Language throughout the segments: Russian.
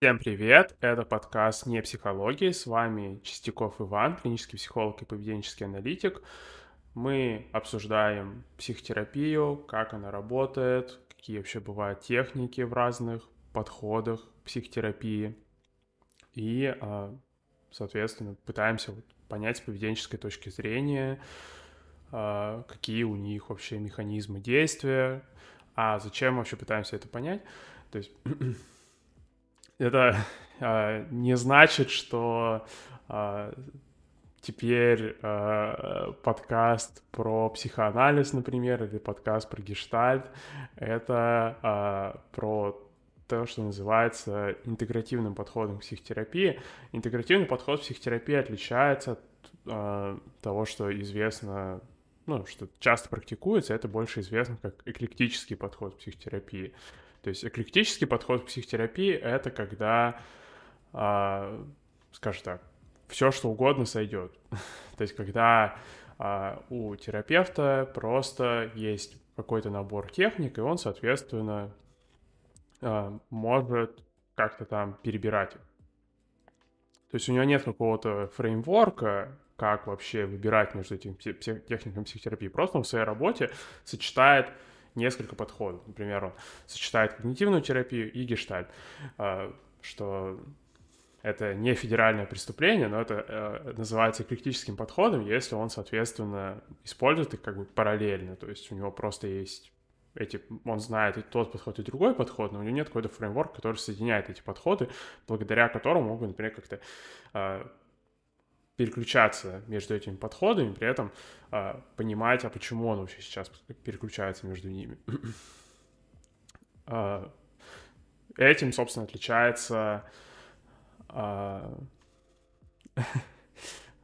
Всем привет! Это подкаст «Не психологии». С вами Чистяков Иван, клинический психолог и поведенческий аналитик. Мы обсуждаем психотерапию, как она работает, какие вообще бывают техники в разных подходах психотерапии. И, а, соответственно, пытаемся понять с поведенческой точки зрения, а, какие у них вообще механизмы действия, а зачем вообще пытаемся это понять. То есть это э, не значит, что э, теперь э, подкаст про психоанализ, например, или подкаст про гештальт, это э, про то, что называется интегративным подходом к психотерапии. Интегративный подход к психотерапии отличается от э, того, что известно, ну, что часто практикуется, это больше известно как эклектический подход к психотерапии. То есть эклектический подход к психотерапии — это когда, э, скажем так, все что угодно сойдет. То есть когда э, у терапевта просто есть какой-то набор техник, и он, соответственно, э, может как-то там перебирать. То есть у него нет какого-то фреймворка, как вообще выбирать между этими техниками психотерапии. Просто он в своей работе сочетает несколько подходов. Например, он сочетает когнитивную терапию и гештальт, а, что это не федеральное преступление, но это э, называется эклектическим подходом, если он, соответственно, использует их как бы параллельно, то есть у него просто есть эти, он знает и тот подход, и другой подход, но у него нет какой-то фреймворк, который соединяет эти подходы, благодаря которому могут, например, как-то э, переключаться между этими подходами, при этом э, понимать, а почему он вообще сейчас переключается между ними. э, этим, собственно, отличается... Э,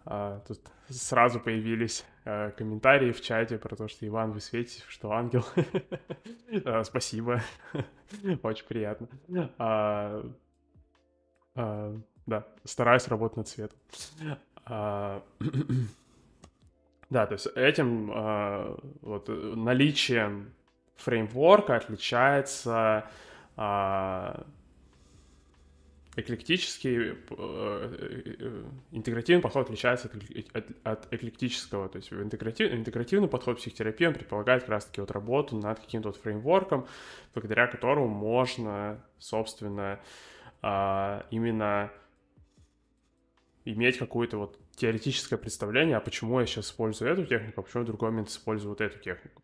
тут сразу появились комментарии в чате про то, что Иван, вы светите, что ангел. Спасибо. Очень приятно. Да, стараюсь работать над цветом. А, да, то есть этим а, вот наличием фреймворка отличается а, эклектический, э, э, интегративный подход отличается от, эклектического. То есть интегратив, интегративный подход психотерапии, он предполагает как раз-таки вот работу над каким-то вот фреймворком, благодаря которому можно, собственно, именно иметь какое-то вот теоретическое представление, а почему я сейчас использую эту технику, а почему в другой момент использую вот эту технику.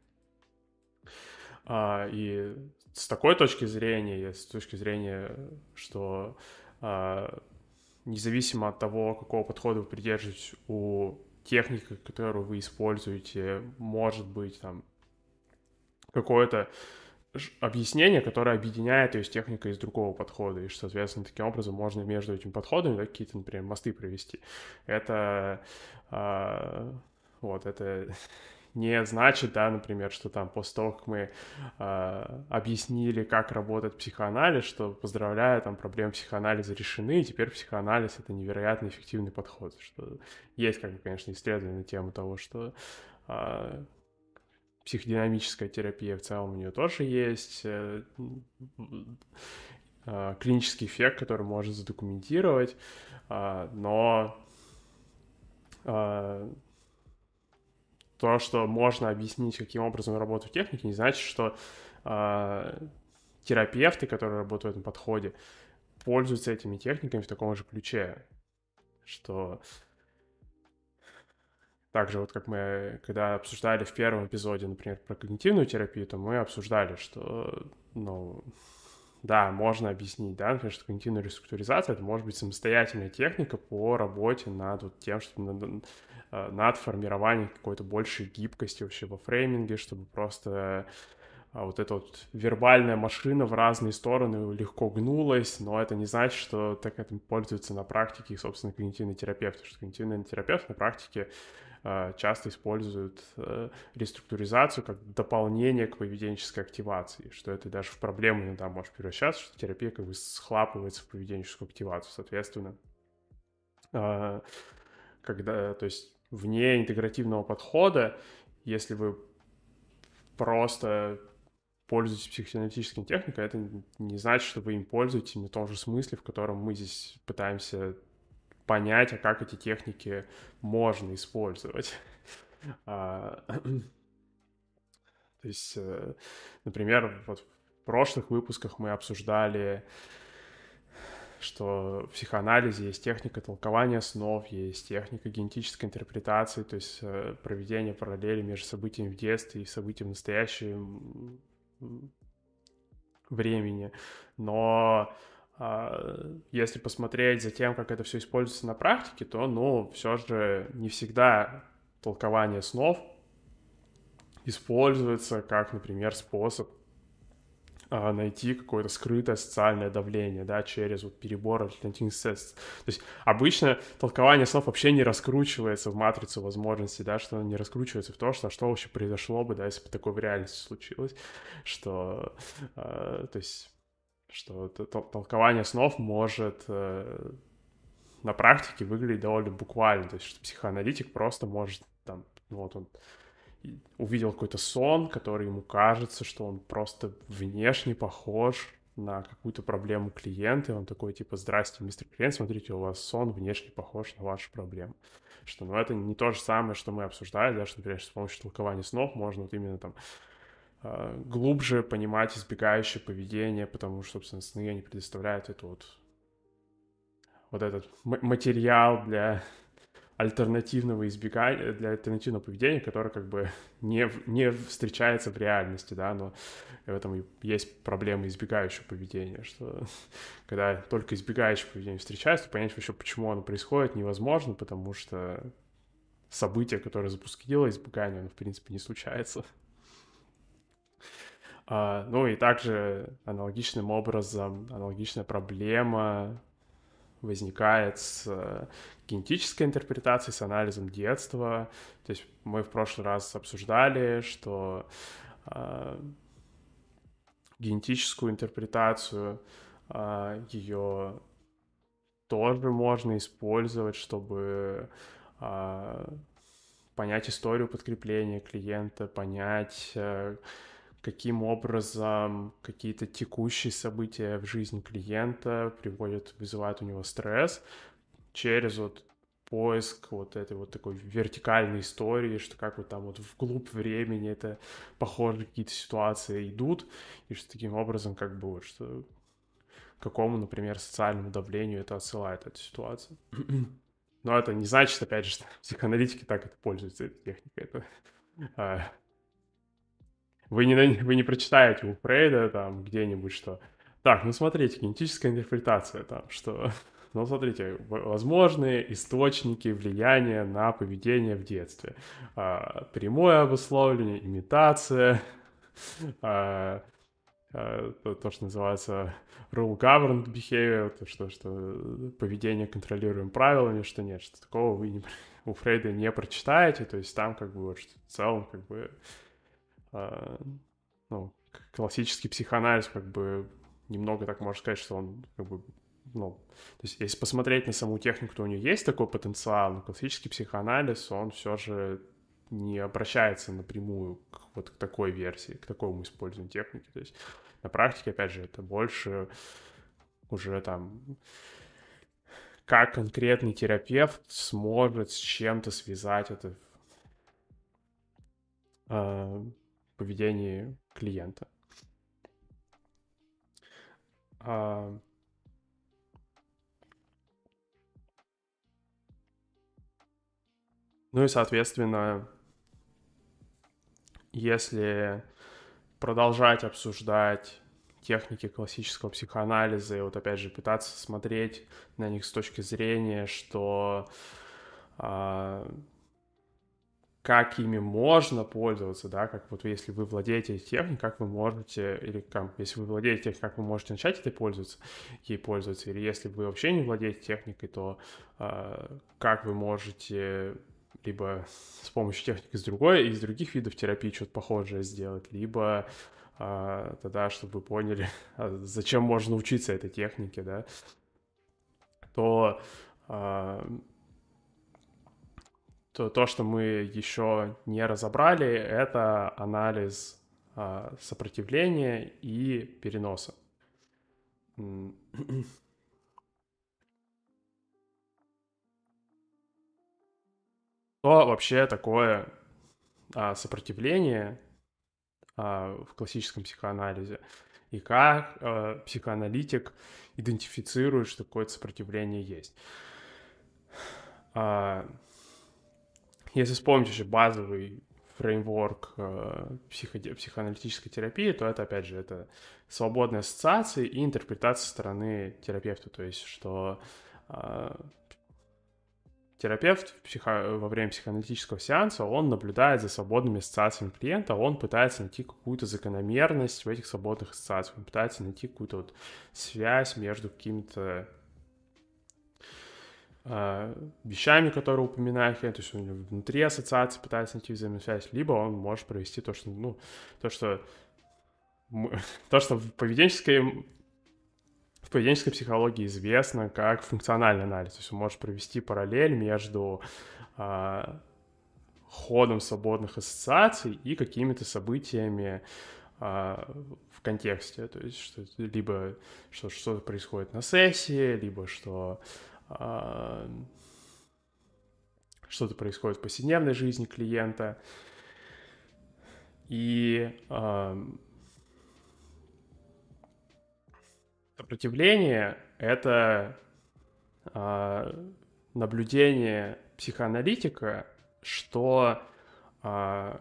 А, и с такой точки зрения, с точки зрения, что а, независимо от того, какого подхода вы придерживаетесь у техники, которую вы используете, может быть там какое-то объяснение, которое объединяет ее с техникой из другого подхода, и, соответственно, таким образом можно между этими подходами да, какие-то, например, мосты провести. Это, э, вот, это не значит, да, например, что там после того, как мы э, объяснили, как работает психоанализ, что, поздравляю, там проблемы психоанализа решены, и теперь психоанализ — это невероятно эффективный подход, что есть, как бы, конечно, исследования на тему того, что э, психодинамическая терапия в целом у нее тоже есть, э, э, клинический эффект, который можно задокументировать, э, но то, что можно объяснить, каким образом работают техники, не значит, что терапевты, которые работают этом подходе, пользуются этими техниками в таком же ключе, что также вот как мы, когда обсуждали в первом эпизоде, например, про когнитивную терапию, то мы обсуждали, что, ну, да, можно объяснить, да, например, что когнитивная реструктуризация — это может быть самостоятельная техника по работе над вот тем, что над, э, над формированием какой-то большей гибкости вообще во фрейминге, чтобы просто а вот эта вот вербальная машина в разные стороны легко гнулась, но это не значит, что так этим пользуются на практике, собственно, когнитивный терапевт, потому что когнитивный терапевт на практике часто используют э, реструктуризацию как дополнение к поведенческой активации, что это даже в проблему иногда может превращаться, что терапия как бы схлапывается в поведенческую активацию, соответственно. Э, когда, то есть вне интегративного подхода, если вы просто пользуетесь психоаналитической техникой, это не значит, что вы им пользуетесь в том же смысле, в котором мы здесь пытаемся понять, а как эти техники можно использовать. А, то есть, э, например, вот в прошлых выпусках мы обсуждали что в психоанализе есть техника толкования снов, есть техника генетической интерпретации, то есть э, проведение параллели между событиями в детстве и событиями в настоящем времени. Но если посмотреть за тем, как это все используется на практике, то, ну, все же не всегда толкование снов используется как, например, способ а, найти какое-то скрытое социальное давление, да, через вот перебор альтернативных средств. То есть обычно толкование снов вообще не раскручивается в матрицу возможностей, да, что не раскручивается в то, что, что вообще произошло бы, да, если бы такое в реальности случилось, что, э, то есть, что толкование снов может э, на практике выглядеть довольно буквально, то есть, что психоаналитик просто может там, вот он увидел какой-то сон, который ему кажется, что он просто внешне похож на какую-то проблему клиента, и он такой, типа, здрасте, мистер клиент, смотрите, у вас сон внешне похож на вашу проблему. Что, ну, это не то же самое, что мы обсуждали, да, что, например, с помощью толкования снов можно вот именно там глубже понимать избегающее поведение, потому что, собственно, сны они предоставляют это вот вот этот материал для альтернативного избегания, для альтернативного поведения, которое как бы не, не встречается в реальности, да, но в этом и есть проблема избегающего поведения, что когда только избегающее поведение встречается, понять вообще, почему оно происходит, невозможно, потому что событие, которое запустило избегание, оно, в принципе, не случается. А, ну и также аналогичным образом, аналогичная проблема возникает с э, генетической интерпретацией, с анализом детства. То есть мы в прошлый раз обсуждали, что э, генетическую интерпретацию э, ее тоже можно использовать, чтобы э, понять историю подкрепления клиента, понять э, каким образом какие-то текущие события в жизни клиента приводят, вызывают у него стресс через вот поиск вот этой вот такой вертикальной истории, что как вот там вот вглубь времени это похожие какие-то ситуации идут, и что таким образом как бы вот что какому, например, социальному давлению это отсылает эта ситуация. Но это не значит, опять же, что психоаналитики так это пользуются этой техникой. Это а, вы не, вы не прочитаете у Фрейда там где-нибудь, что так, ну смотрите, генетическая интерпретация там, что ну, смотрите, возможные источники влияния на поведение в детстве. А, прямое обусловление, имитация, а, а, то, то, что называется rule governed behavior, то, что, что поведение контролируем правилами, что нет, что такого вы не, у Фрейда не прочитаете, то есть там как бы вот в целом как бы ну, классический психоанализ, как бы немного так можно сказать, что он как бы ну, то есть если посмотреть на саму технику, то у нее есть такой потенциал, но классический психоанализ, он все же не обращается напрямую к вот к такой версии, к такому использованию техники. То есть на практике, опять же, это больше уже там как конкретный терапевт сможет с чем-то связать это а, поведении клиента. А, ну и, соответственно, если продолжать обсуждать техники классического психоанализа и вот опять же пытаться смотреть на них с точки зрения, что а, как ими можно пользоваться, да, как вот если вы владеете техникой, как вы можете, или как, если вы владеете техникой, как вы можете начать этой пользоваться, ей пользоваться, или если вы вообще не владеете техникой, то э, как вы можете либо с помощью техники из другой, из других видов терапии что-то похожее сделать, либо э, тогда, чтобы вы поняли, зачем можно учиться этой технике, да, то э, то, то, что мы еще не разобрали, это анализ а, сопротивления и переноса. Что вообще такое а, сопротивление а, в классическом психоанализе? И как а, психоаналитик идентифицирует, что какое-то сопротивление есть? А, если вспомнить еще базовый фреймворк э, психо психоаналитической терапии, то это, опять же, это свободные ассоциации и интерпретация стороны терапевта. То есть, что э, терапевт психо... во время психоаналитического сеанса, он наблюдает за свободными ассоциациями клиента, он пытается найти какую-то закономерность в этих свободных ассоциациях, он пытается найти какую-то вот связь между какими-то вещами, которые упоминает клиент, то есть он внутри ассоциации пытается найти взаимосвязь, либо он может провести то, что, ну, то, что то, что в поведенческой в поведенческой психологии известно как функциональный анализ. То есть он может провести параллель между э, ходом свободных ассоциаций и какими-то событиями э, в контексте. То есть что либо что что-то происходит на сессии, либо что э, что-то происходит в повседневной жизни клиента. И э, Сопротивление — это э, наблюдение психоаналитика, что э,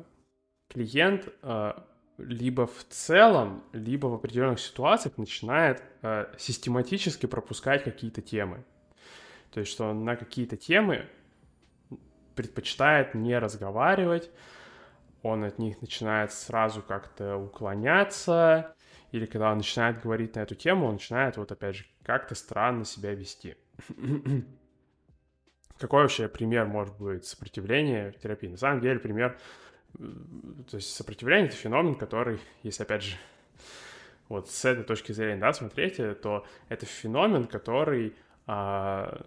клиент э, либо в целом, либо в определенных ситуациях начинает э, систематически пропускать какие-то темы. То есть, что на какие-то темы предпочитает не разговаривать, он от них начинает сразу как-то уклоняться, или когда он начинает говорить на эту тему, он начинает вот опять же как-то странно себя вести. Какой вообще пример может быть сопротивления в терапии? На самом деле пример, э, то есть сопротивление — это феномен, который, если опять же вот с этой точки зрения, да, смотреть, то это феномен, который а,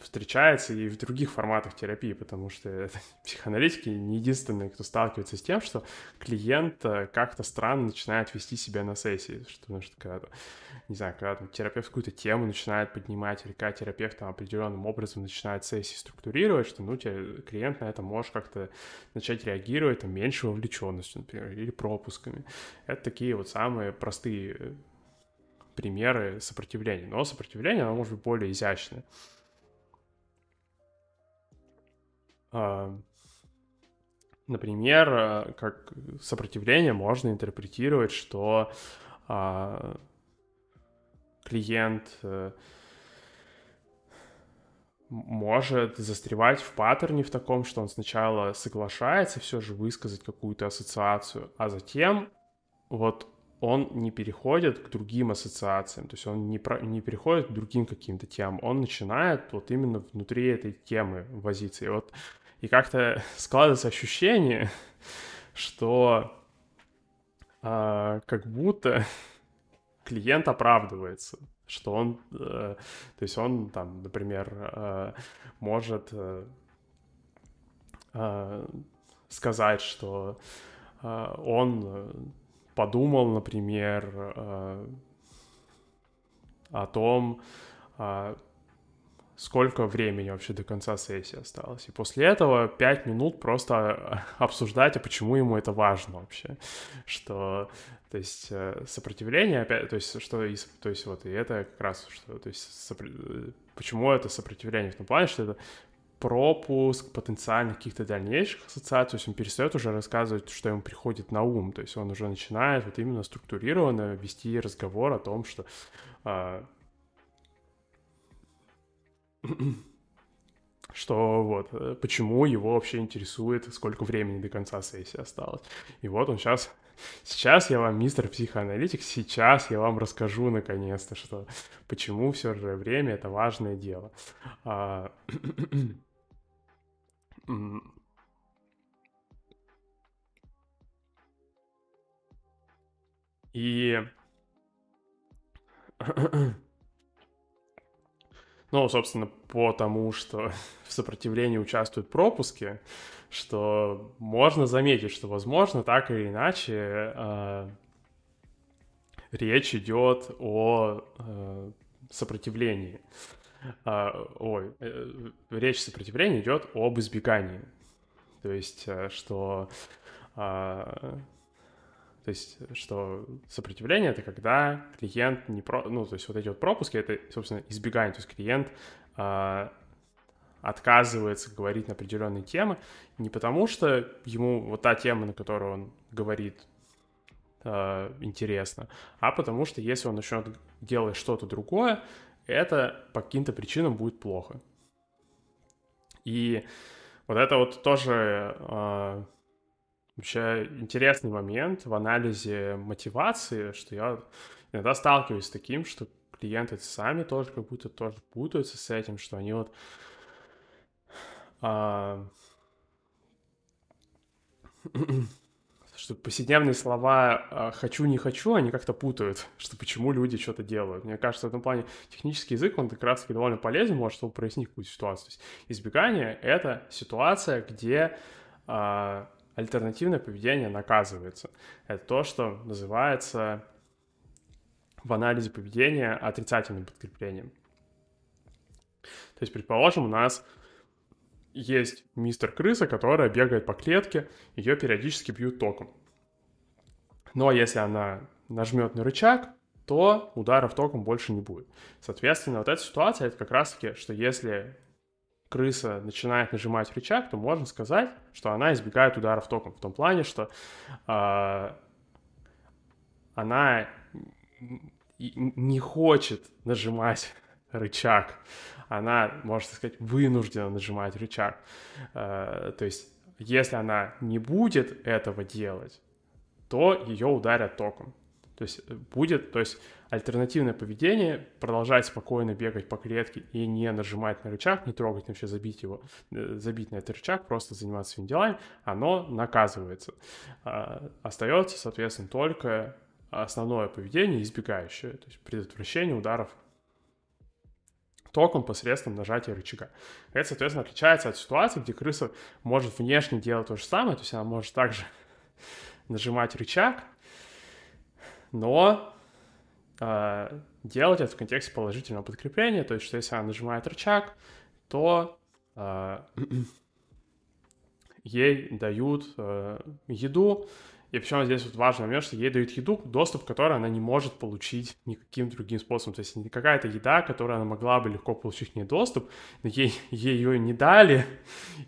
встречается и в других форматах терапии, потому что психоаналитики не единственные, кто сталкивается с тем, что клиент э, как-то странно начинает вести себя на сессии, что, потому что когда, не знаю, когда там, терапевт какую-то тему начинает поднимать, или когда терапевт там, определенным образом начинает сессии структурировать, что, ну, тебе, клиент на это может как-то начать реагировать там, меньше вовлеченностью, например, или пропусками. Это такие вот самые простые э, примеры сопротивления. Но сопротивление, оно может быть более изящное. А, например, э, как сопротивление можно интерпретировать, что а, клиент э, может застревать в паттерне в таком, что он сначала соглашается все же высказать какую-то ассоциацию, а затем вот он не переходит к другим ассоциациям, то есть он не, про, не переходит к другим каким-то темам, он начинает вот именно внутри этой темы возиться. И вот и как-то складывается ощущение, что а, как будто клиент оправдывается, что он, э, то есть он там, например, э, может э, э, сказать, что э, он подумал, например, э, о том, э, сколько времени вообще до конца сессии осталось. И после этого пять минут просто обсуждать, а почему ему это важно вообще. Что, то есть, э, сопротивление опять, то есть, что, то есть, вот, и это как раз, что, то есть, сопр... почему это сопротивление в том плане, что это пропуск потенциальных каких-то дальнейших ассоциаций, то есть он перестает уже рассказывать, что ему приходит на ум, то есть он уже начинает вот именно структурированно вести разговор о том, что а, что вот, э, почему его вообще интересует, сколько времени до конца сессии осталось. И вот он сейчас, сейчас я вам, мистер психоаналитик, сейчас я вам расскажу наконец-то, что почему все же время — это важное дело. И Ну, собственно, потому что в сопротивлении участвуют пропуски, что можно заметить, что, возможно, так или иначе э, речь идет о э, сопротивлении. Э, ой, э, речь сопротивления идет об избегании. То есть, э, что э, то есть, что сопротивление — это когда клиент не про... Ну, то есть вот эти вот пропуски — это, собственно, избегание. То есть клиент э, отказывается говорить на определенные темы не потому, что ему вот та тема, на которую он говорит, э, интересна, а потому что если он начнет делать что-то другое, это по каким-то причинам будет плохо. И вот это вот тоже э, Вообще интересный момент в анализе мотивации, что я иногда сталкиваюсь с таким, что клиенты сами тоже как будто тоже путаются с этим, что они вот а, что повседневные слова а, «хочу, не хочу», они как-то путают, что почему люди что-то делают. Мне кажется, в этом плане технический язык, он как раз-таки довольно полезен, может, чтобы прояснить какую-то ситуацию. То есть избегание — это ситуация, где а, альтернативное поведение наказывается. Это то, что называется в анализе поведения отрицательным подкреплением. То есть, предположим, у нас есть мистер крыса, которая бегает по клетке, ее периодически бьют током. Но если она нажмет на рычаг, то ударов током больше не будет. Соответственно, вот эта ситуация, это как раз-таки, что если крыса начинает нажимать рычаг, то можно сказать, что она избегает ударов током. В том плане, что э, она не хочет нажимать рычаг. Она, можно сказать, вынуждена нажимать рычаг. Э, то есть, если она не будет этого делать, то ее ударят током. То есть э, будет, то есть альтернативное поведение, продолжать спокойно бегать по клетке и не нажимать на рычаг, не трогать, вообще забить его, э, забить на этот рычаг, просто заниматься своими делами, оно наказывается. Остается, соответственно, только основное поведение, избегающее, то есть предотвращение ударов током посредством нажатия рычага. Это, соответственно, отличается от ситуации, где крыса может внешне делать то же самое, то есть она может также нажимать рычаг, но э, делать это в контексте положительного подкрепления, то есть что если она нажимает рычаг, то э, ей дают э, еду, и причем здесь вот важный момент, что ей дают еду, доступ к которой она не может получить никаким другим способом. То есть не какая-то еда, которую она могла бы легко получить к ней доступ, но ей, ей ее не дали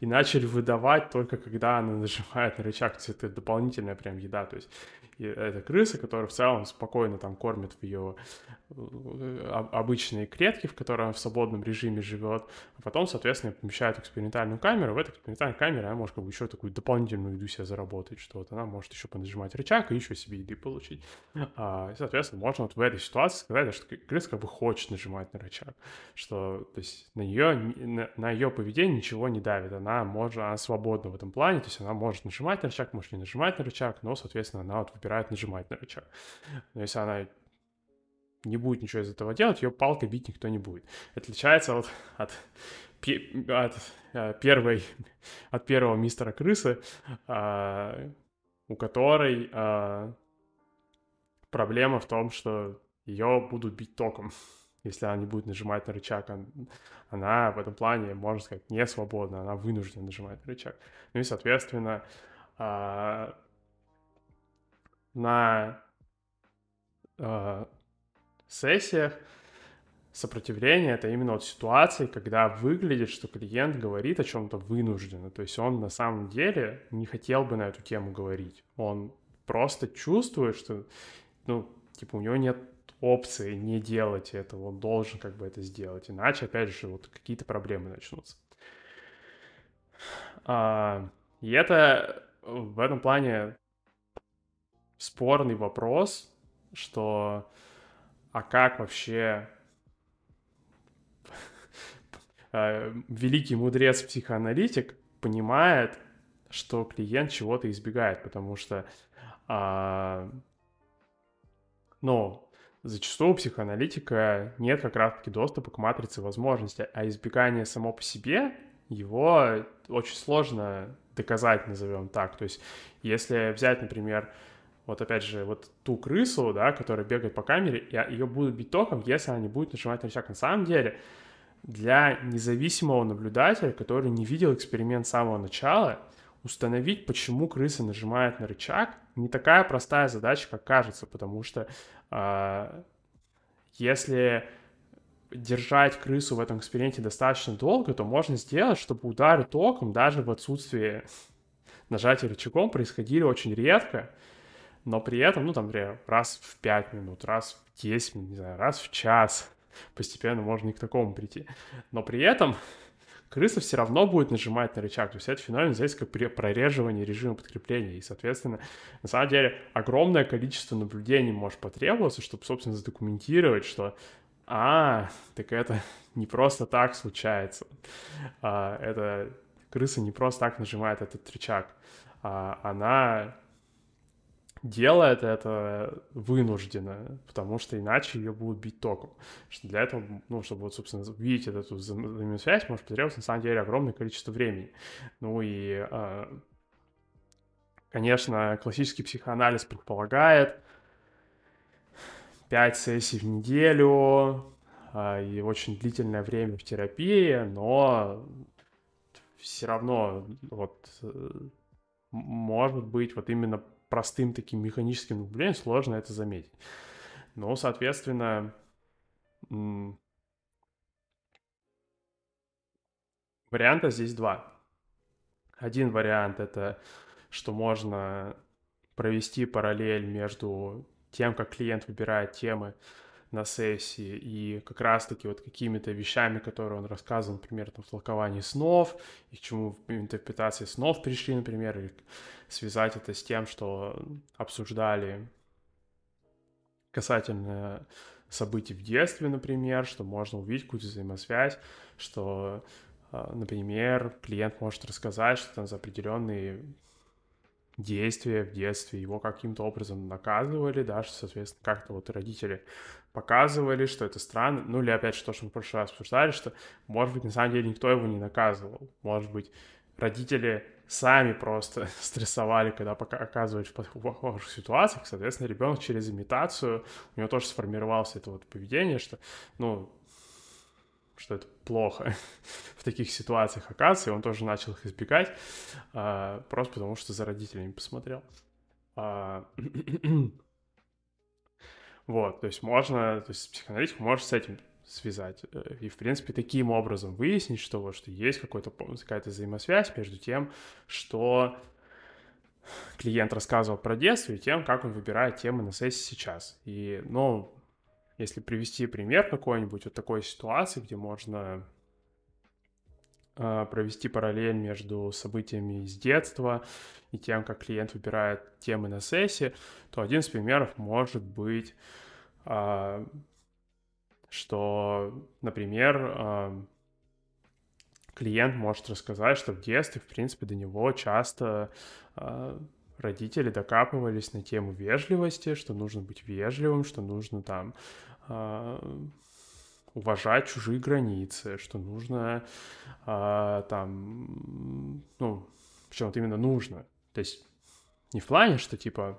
и начали выдавать только когда она нажимает на рычаг. То есть это дополнительная прям еда. То есть это крыса, которая в целом спокойно там кормит в ее э, обычные клетки, в которой она в свободном режиме живет, а потом, соответственно, помещают экспериментальную камеру, в этой экспериментальной камере она может как бы еще такую дополнительную еду себе заработать, что вот она может еще понажимать рычаг и еще себе еды получить. А, и, соответственно, можно вот в этой ситуации сказать, что крыса как бы хочет нажимать на рычаг, что то есть на нее, на, на ее поведение ничего не давит, она может, она свободна в этом плане, то есть она может нажимать на рычаг, может не нажимать на рычаг, но, соответственно, она вот выбирает нажимать на рычаг. Но если она не будет ничего из этого делать, ее палкой бить никто не будет. Отличается вот от, от, от первой, от первого мистера крысы, а, у которой а, проблема в том, что ее будут бить током, если она не будет нажимать на рычаг. Она в этом плане, можно сказать, не свободна, она вынуждена нажимать на рычаг. Ну и, соответственно, а, на э, сессиях сопротивление — это именно вот ситуации, когда выглядит, что клиент говорит о чем-то вынужденно. То есть он на самом деле не хотел бы на эту тему говорить. Он просто чувствует, что, ну, типа, у него нет опции не делать этого, он должен как бы это сделать, иначе, опять же, вот какие-то проблемы начнутся. А, и это в этом плане спорный вопрос, что а как вообще э, великий мудрец-психоаналитик понимает, что клиент чего-то избегает, потому что, а, ну, зачастую у психоаналитика нет как раз-таки доступа к матрице возможностей, а избегание само по себе, его очень сложно доказать, назовем так. То есть, если взять, например, вот опять же, вот ту крысу, да, которая бегает по камере, ее будут бить током, если она не будет нажимать на рычаг. На самом деле, для независимого наблюдателя, который не видел эксперимент с самого начала, установить, почему крыса нажимает на рычаг, не такая простая задача, как кажется, потому что э, если держать крысу в этом эксперименте достаточно долго, то можно сделать, чтобы удары током даже в отсутствии нажатия рычагом происходили очень редко, но при этом, ну, там, например, раз в 5 минут, раз в 10 минут, не знаю, раз в час постепенно можно и к такому прийти. Но при этом крыса все равно будет нажимать на рычаг. То есть это феномен называется как прореживание режима подкрепления. И, соответственно, на самом деле огромное количество наблюдений может потребоваться, чтобы, собственно, задокументировать, что а, так это не просто так случается. А, это крыса не просто так нажимает этот рычаг. А, она делает это вынужденно, потому что иначе ее будут бить током. Что для этого, ну, чтобы, вот, собственно, увидеть эту взаимосвязь, может потребоваться, на самом деле, огромное количество времени. Ну и, а, конечно, классический психоанализ предполагает 5 сессий в неделю а, и очень длительное время в терапии, но все равно вот э, может быть вот именно простым таким механическим наблюдением сложно это заметить. Но, соответственно, варианта здесь два. Один вариант — это что можно провести параллель между тем, как клиент выбирает темы на сессии и как раз-таки вот какими-то вещами, которые он рассказывал, например, там, в толковании снов, и к чему в интерпретации снов пришли, например, или связать это с тем, что обсуждали касательно событий в детстве, например, что можно увидеть какую-то взаимосвязь, что, а, например, клиент может рассказать, что там за определенные действия в детстве его каким-то образом наказывали, да, что, соответственно, как-то вот родители показывали, что это странно, ну или опять же то, что мы в прошлый раз обсуждали, что, может быть, на самом деле никто его не наказывал, может быть, родители сами просто стрессовали, когда оказывались в похожих ситуациях, соответственно, ребенок через имитацию, у него тоже сформировалось это вот поведение, что, ну, что это плохо в таких ситуациях оказывается, и он тоже начал их избегать, а, просто потому что за родителями посмотрел. Вот, то есть можно, то есть психоаналитик может с этим связать. Э, и, в принципе, таким образом выяснить, что, вот, что есть какой-то, какая-то взаимосвязь между тем, что клиент рассказывал про детство и тем, как он выбирает темы на сессии сейчас. И, ну, если привести пример какой-нибудь вот такой ситуации, где можно провести параллель между событиями из детства и тем, как клиент выбирает темы на сессии, то один из примеров может быть э, что, например, клиент может рассказать, что в детстве, в принципе, до него часто а, родители докапывались на тему вежливости, что нужно быть вежливым, что нужно там а, уважать чужие границы, что нужно а, там, ну, причем вот именно нужно. То есть не в плане, что типа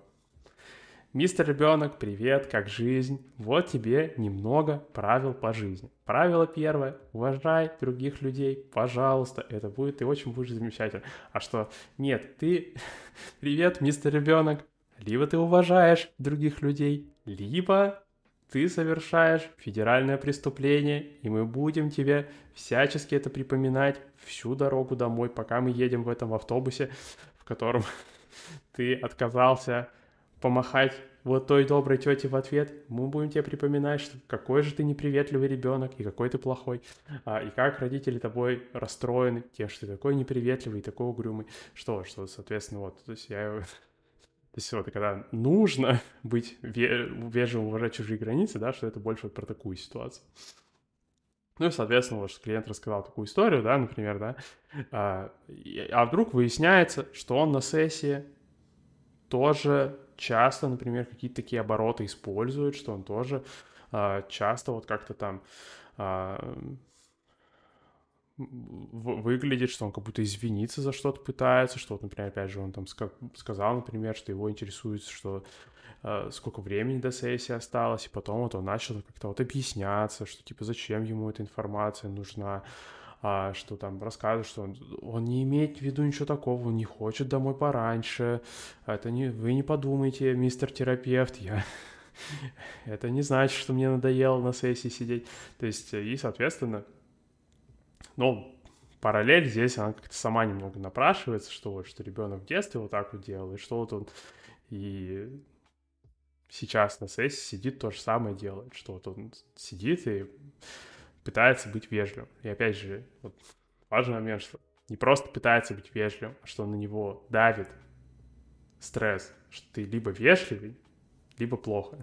Мистер ребенок, привет, как жизнь? Вот тебе немного правил по жизни. Правило первое, уважай других людей, пожалуйста, это будет, ты очень будешь замечательно. А что, нет, ты, привет, мистер ребенок, либо ты уважаешь других людей, либо ты совершаешь федеральное преступление, и мы будем тебе всячески это припоминать всю дорогу домой, пока мы едем в этом автобусе, в котором ты отказался помахать вот той доброй тете в ответ, мы будем тебе припоминать, что какой же ты неприветливый ребенок и какой ты плохой, а, и как родители тобой расстроены. Тем, что ты такой неприветливый и такой угрюмый, что, что, соответственно, вот, то есть я... То есть вот, когда нужно быть вежливым, уважать чужие границы, да, что это больше вот про такую ситуацию. Ну и, соответственно, вот клиент рассказал такую историю, да, например, да, а, а вдруг выясняется, что он на сессии тоже часто, например, какие-то такие обороты использует, что он тоже а, часто вот как-то там а, выглядит, что он как будто извиниться за что-то пытается, что вот, например, опять же, он там сказал, например, что его интересует, что э, сколько времени до сессии осталось, и потом вот он начал как-то вот объясняться, что типа зачем ему эта информация нужна, а, что там рассказывает, что он, он не имеет в виду ничего такого, он не хочет домой пораньше, это не, вы не подумайте, мистер терапевт, я это не значит, что мне надоело на сессии сидеть. То есть, и, соответственно, ну, параллель здесь, она как-то сама немного напрашивается, что вот, что ребенок в детстве вот так вот делал, и что вот он и сейчас на сессии сидит, то же самое делает, что вот он сидит и пытается быть вежливым. И опять же, вот важный момент, что не просто пытается быть вежливым, а что на него давит стресс, что ты либо вежливый, либо плохо.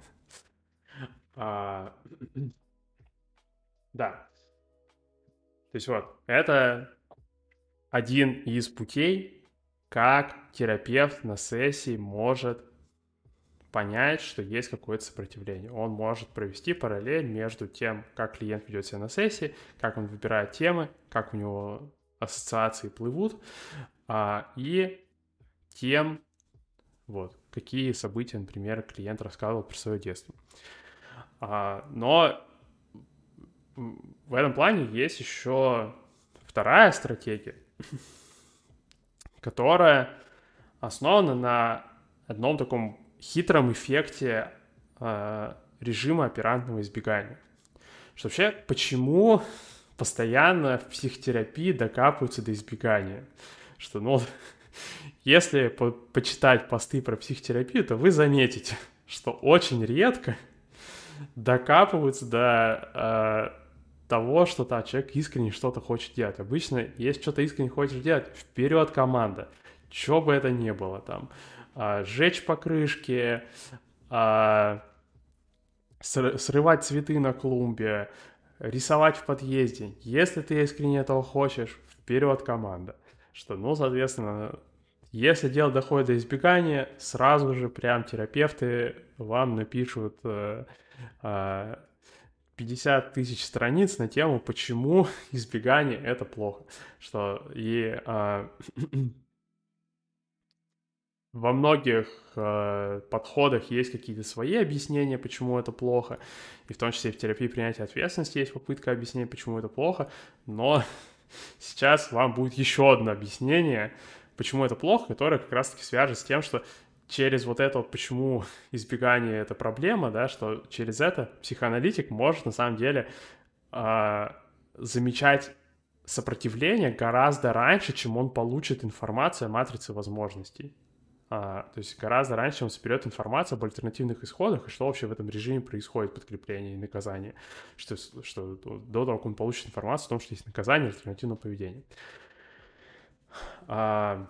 А, да. То есть вот, это один из путей, как терапевт на сессии может понять, что есть какое-то сопротивление. Он может провести параллель между тем, как клиент ведет себя на сессии, как он выбирает темы, как у него ассоциации плывут, а, и тем, вот, какие события, например, клиент рассказывал про свое детство. А, но в этом плане есть еще вторая стратегия, которая основана на одном таком хитром эффекте э, режима оперантного избегания. Что вообще, почему постоянно в психотерапии докапываются до избегания? Что, ну, если по почитать посты про психотерапию, то вы заметите, что очень редко докапываются до э, того, что да, человек искренне что-то хочет делать. Обычно, если что-то искренне хочешь делать, вперед команда. Что бы это ни было там. А, сжечь покрышки, а, срывать цветы на клумбе, рисовать в подъезде. Если ты искренне этого хочешь, вперед команда. Что, ну, соответственно, если дело доходит до избегания, сразу же прям терапевты вам напишут э, э, 50 тысяч страниц на тему, почему избегание это плохо. Что и э, во многих э, подходах есть какие-то свои объяснения, почему это плохо, и в том числе в терапии принятия ответственности есть попытка объяснения, почему это плохо, но сейчас вам будет еще одно объяснение, почему это плохо, которое как раз-таки свяжется с тем, что через вот это вот, почему избегание это проблема, да, что через это психоаналитик может на самом деле э, замечать сопротивление гораздо раньше, чем он получит информацию о матрице возможностей. А, то есть гораздо раньше он соберет информацию об альтернативных исходах и что вообще в этом режиме происходит подкрепление и наказание. Что, что до того, как он получит информацию о том, что есть наказание альтернативного поведения. А,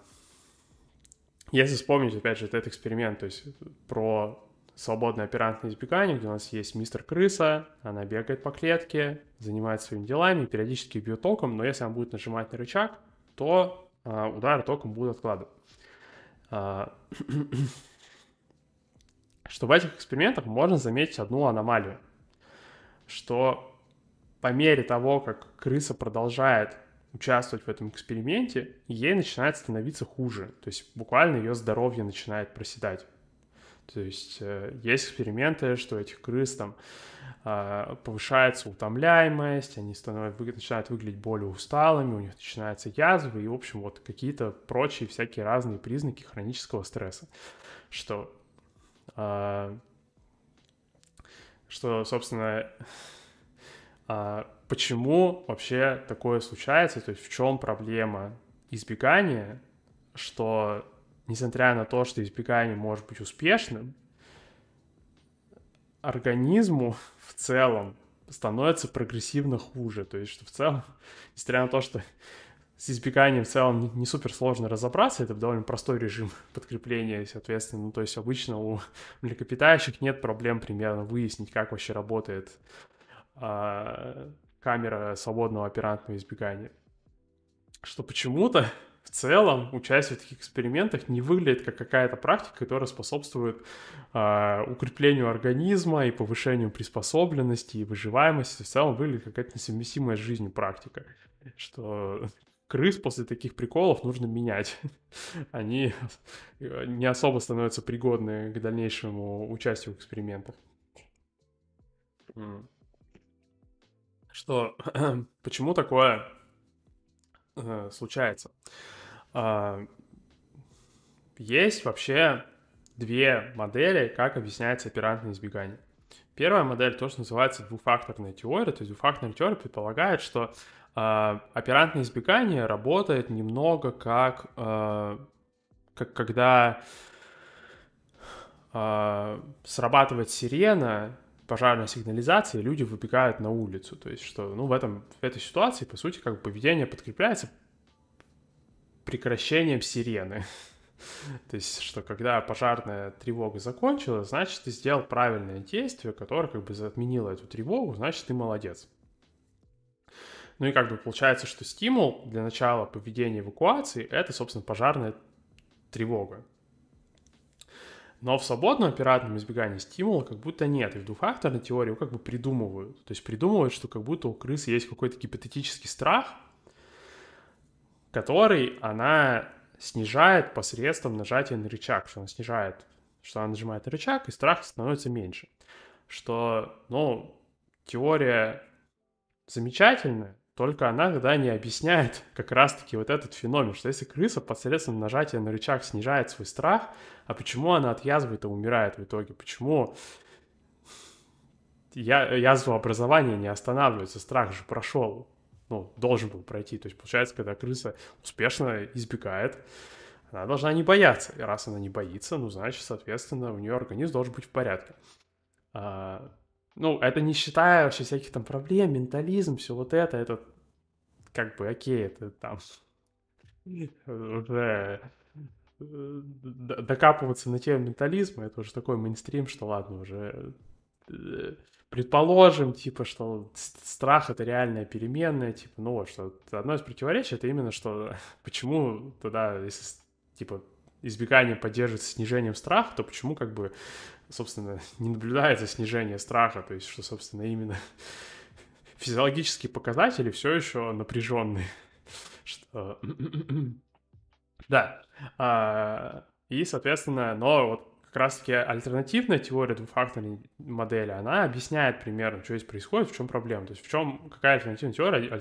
если вспомнить, опять же, этот эксперимент, то есть про свободное оперантное избегание, где у нас есть мистер крыса, она бегает по клетке, занимается своими делами, периодически бьет током, но если она будет нажимать на рычаг, то а, удары током будут откладывать. А, что в этих экспериментах можно заметить одну аномалию, что по мере того, как крыса продолжает участвовать в этом эксперименте, ей начинает становиться хуже. То есть буквально ее здоровье начинает проседать. То есть э, есть эксперименты, что этих крыс там э, повышается утомляемость, они становятся, начинают выглядеть более усталыми, у них начинаются язвы и, в общем, вот какие-то прочие всякие разные признаки хронического стресса. Что, э, что собственно, почему вообще такое случается, то есть в чем проблема избегания, что несмотря на то, что избегание может быть успешным, организму в целом становится прогрессивно хуже. То есть, что в целом, несмотря на то, что с избеганием в целом не, супер сложно разобраться, это довольно простой режим подкрепления, соответственно, ну, то есть обычно у млекопитающих нет проблем примерно выяснить, как вообще работает а, камера свободного оперантного избегания. Что почему-то в целом участие в таких экспериментах не выглядит как какая-то практика, которая способствует э, укреплению организма и повышению приспособленности и выживаемости. В целом выглядит какая-то несовместимая с жизнью практика. Что крыс после таких приколов нужно менять. Они не особо становятся пригодны к дальнейшему участию в экспериментах. Что, почему такое э, случается? Э, есть вообще две модели, как объясняется оперантное избегание. Первая модель, то, что называется двухфакторная теория, то есть двухфакторная теория предполагает, что э, оперантное избегание работает немного как, э, как когда э, срабатывает сирена, пожарная сигнализация, люди выбегают на улицу. То есть, что, ну, в, этом, в этой ситуации, по сути, как бы поведение подкрепляется прекращением сирены. То есть, что когда пожарная тревога закончилась, значит, ты сделал правильное действие, которое как бы отменило эту тревогу, значит, ты молодец. Ну и как бы получается, что стимул для начала поведения эвакуации — это, собственно, пожарная тревога. Но в свободном оператном избегании стимула как будто нет. И в двухфакторной теории как бы придумывают. То есть придумывают, что как будто у крысы есть какой-то гипотетический страх, который она снижает посредством нажатия на рычаг, что она снижает, что она нажимает на рычаг, и страх становится меньше. Что, ну, теория замечательная, только она тогда не объясняет как раз-таки вот этот феномен, что если крыса посредством нажатия на рычаг снижает свой страх, а почему она от язвы то умирает в итоге? Почему я, язва образования не останавливается, страх же прошел, ну, должен был пройти. То есть, получается, когда крыса успешно избегает, она должна не бояться. И раз она не боится, ну, значит, соответственно, у нее организм должен быть в порядке. А, ну, это не считая вообще всяких там проблем, ментализм, все вот это, это как бы окей, это там уже э, докапываться на тему ментализма, это уже такой мейнстрим, что ладно, уже э, предположим, типа, что страх это реальная переменная, типа, ну вот, что одно из противоречий это именно, что почему тогда, если, типа, избегание поддерживается снижением страха, то почему как бы, собственно, не наблюдается снижение страха, то есть что, собственно, именно физиологические показатели все еще напряженные. Что... да. А, и, соответственно, но вот как раз-таки альтернативная теория двухфакторной модели, она объясняет примерно, что здесь происходит, в чем проблема. То есть в чем, какая альтернативная теория?